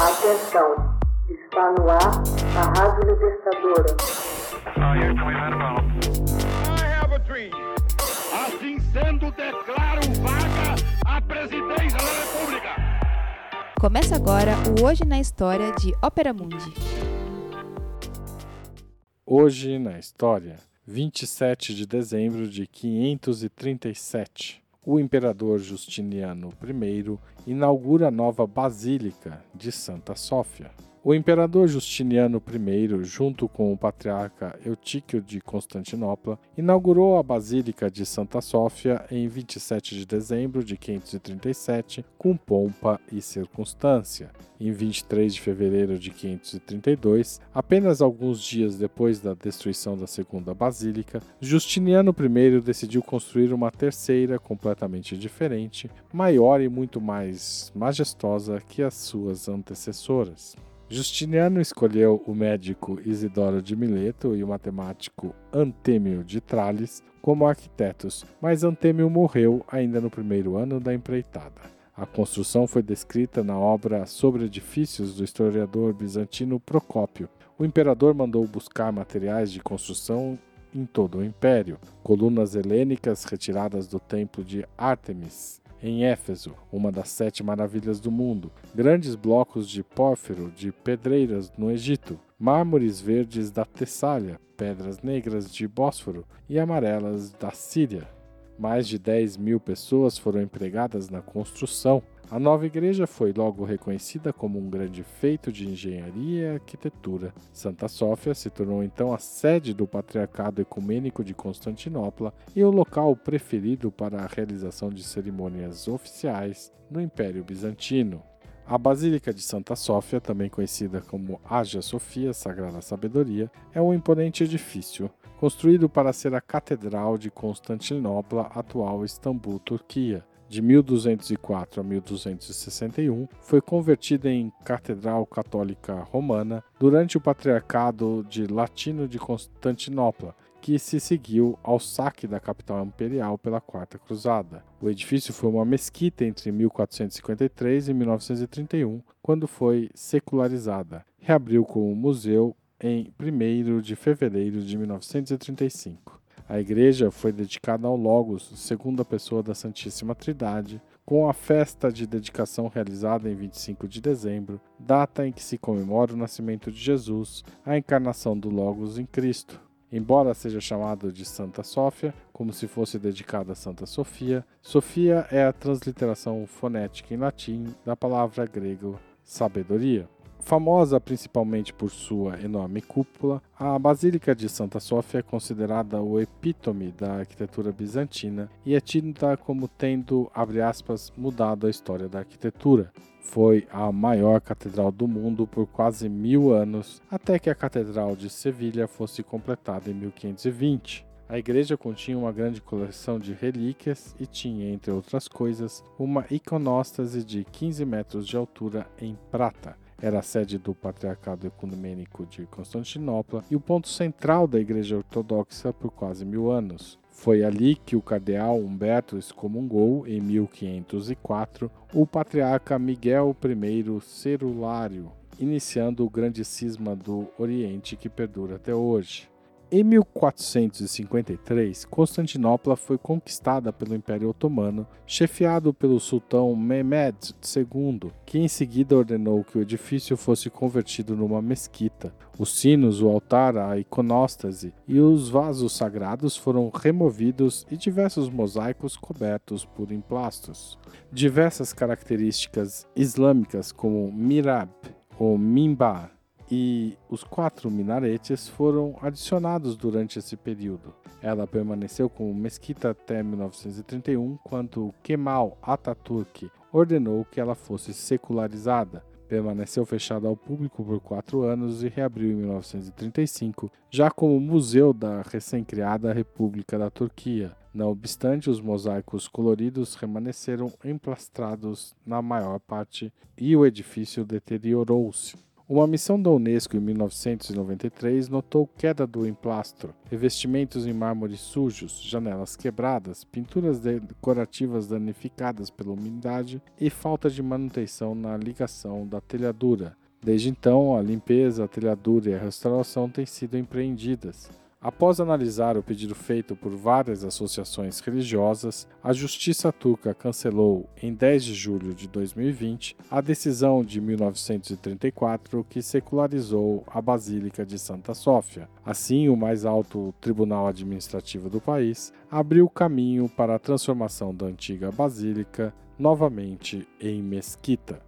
Atenção, está no ar a Rádio Libertadora. Assim sendo, declaro vaga a presidência da República. Começa agora o Hoje na História de Ópera Mundi. Hoje na História, 27 de dezembro de 537 o imperador Justiniano I inaugura a nova Basílica de Santa Sófia. O imperador Justiniano I, junto com o patriarca Eutíquio de Constantinopla, inaugurou a Basílica de Santa Sófia em 27 de dezembro de 537, com pompa e circunstância. Em 23 de fevereiro de 532, apenas alguns dias depois da destruição da Segunda Basílica, Justiniano I decidiu construir uma terceira completamente diferente, maior e muito mais majestosa que as suas antecessoras. Justiniano escolheu o médico Isidoro de Mileto e o matemático Antêmio de Trales como arquitetos, mas Antêmio morreu ainda no primeiro ano da empreitada. A construção foi descrita na obra Sobre Edifícios do historiador bizantino Procópio. O imperador mandou buscar materiais de construção em todo o império, colunas helênicas retiradas do templo de Ártemis, em Éfeso, uma das sete maravilhas do mundo, grandes blocos de pórfiro de pedreiras no Egito, mármores verdes da Tessália, pedras negras de Bósforo e amarelas da Síria. Mais de 10 mil pessoas foram empregadas na construção, a nova igreja foi logo reconhecida como um grande feito de engenharia e arquitetura. Santa Sófia se tornou então a sede do Patriarcado Ecumênico de Constantinopla e o local preferido para a realização de cerimônias oficiais no Império Bizantino. A Basílica de Santa Sófia, também conhecida como Hagia Sofia, Sagrada Sabedoria, é um imponente edifício, construído para ser a Catedral de Constantinopla, atual Istambul, Turquia de 1204 a 1261, foi convertida em Catedral Católica Romana durante o Patriarcado de Latino de Constantinopla, que se seguiu ao saque da capital imperial pela Quarta Cruzada. O edifício foi uma mesquita entre 1453 e 1931, quando foi secularizada. Reabriu como museu em 1 de fevereiro de 1935. A igreja foi dedicada ao Logos, segunda pessoa da Santíssima Trindade, com a festa de dedicação realizada em 25 de dezembro, data em que se comemora o nascimento de Jesus, a encarnação do Logos em Cristo. Embora seja chamado de Santa Sófia, como se fosse dedicada a Santa Sofia, Sofia é a transliteração fonética em latim da palavra grego sabedoria. Famosa principalmente por sua enorme cúpula, a Basílica de Santa Sofia é considerada o epítome da arquitetura bizantina e é tida como tendo, abre aspas, mudado a história da arquitetura. Foi a maior catedral do mundo por quase mil anos, até que a Catedral de Sevilha fosse completada em 1520. A igreja continha uma grande coleção de relíquias e tinha, entre outras coisas, uma iconóstase de 15 metros de altura em prata era a sede do Patriarcado Ecumênico de Constantinopla e o ponto central da Igreja Ortodoxa por quase mil anos. Foi ali que o cardeal Humberto excomungou, em 1504, o patriarca Miguel I Cerulário, iniciando o grande cisma do Oriente que perdura até hoje. Em 1453, Constantinopla foi conquistada pelo Império Otomano, chefiado pelo sultão Mehmed II, que em seguida ordenou que o edifício fosse convertido numa mesquita. Os sinos, o altar, a iconóstase e os vasos sagrados foram removidos e diversos mosaicos cobertos por emplastos. Diversas características islâmicas, como mirab ou mimbar, e os quatro minaretes foram adicionados durante esse período. Ela permaneceu como mesquita até 1931, quando Kemal Atatürk ordenou que ela fosse secularizada. Permaneceu fechada ao público por quatro anos e reabriu em 1935, já como museu da recém-criada República da Turquia. Não obstante, os mosaicos coloridos permaneceram emplastrados na maior parte e o edifício deteriorou-se. Uma missão da Unesco em 1993 notou queda do emplastro, revestimentos em mármore sujos, janelas quebradas, pinturas decorativas danificadas pela umidade e falta de manutenção na ligação da telhadura. Desde então, a limpeza, a telhadura e a restauração têm sido empreendidas. Após analisar o pedido feito por várias associações religiosas, a Justiça Turca cancelou, em 10 de julho de 2020, a decisão de 1934 que secularizou a Basílica de Santa Sófia. Assim, o mais alto tribunal administrativo do país abriu caminho para a transformação da antiga basílica novamente em mesquita.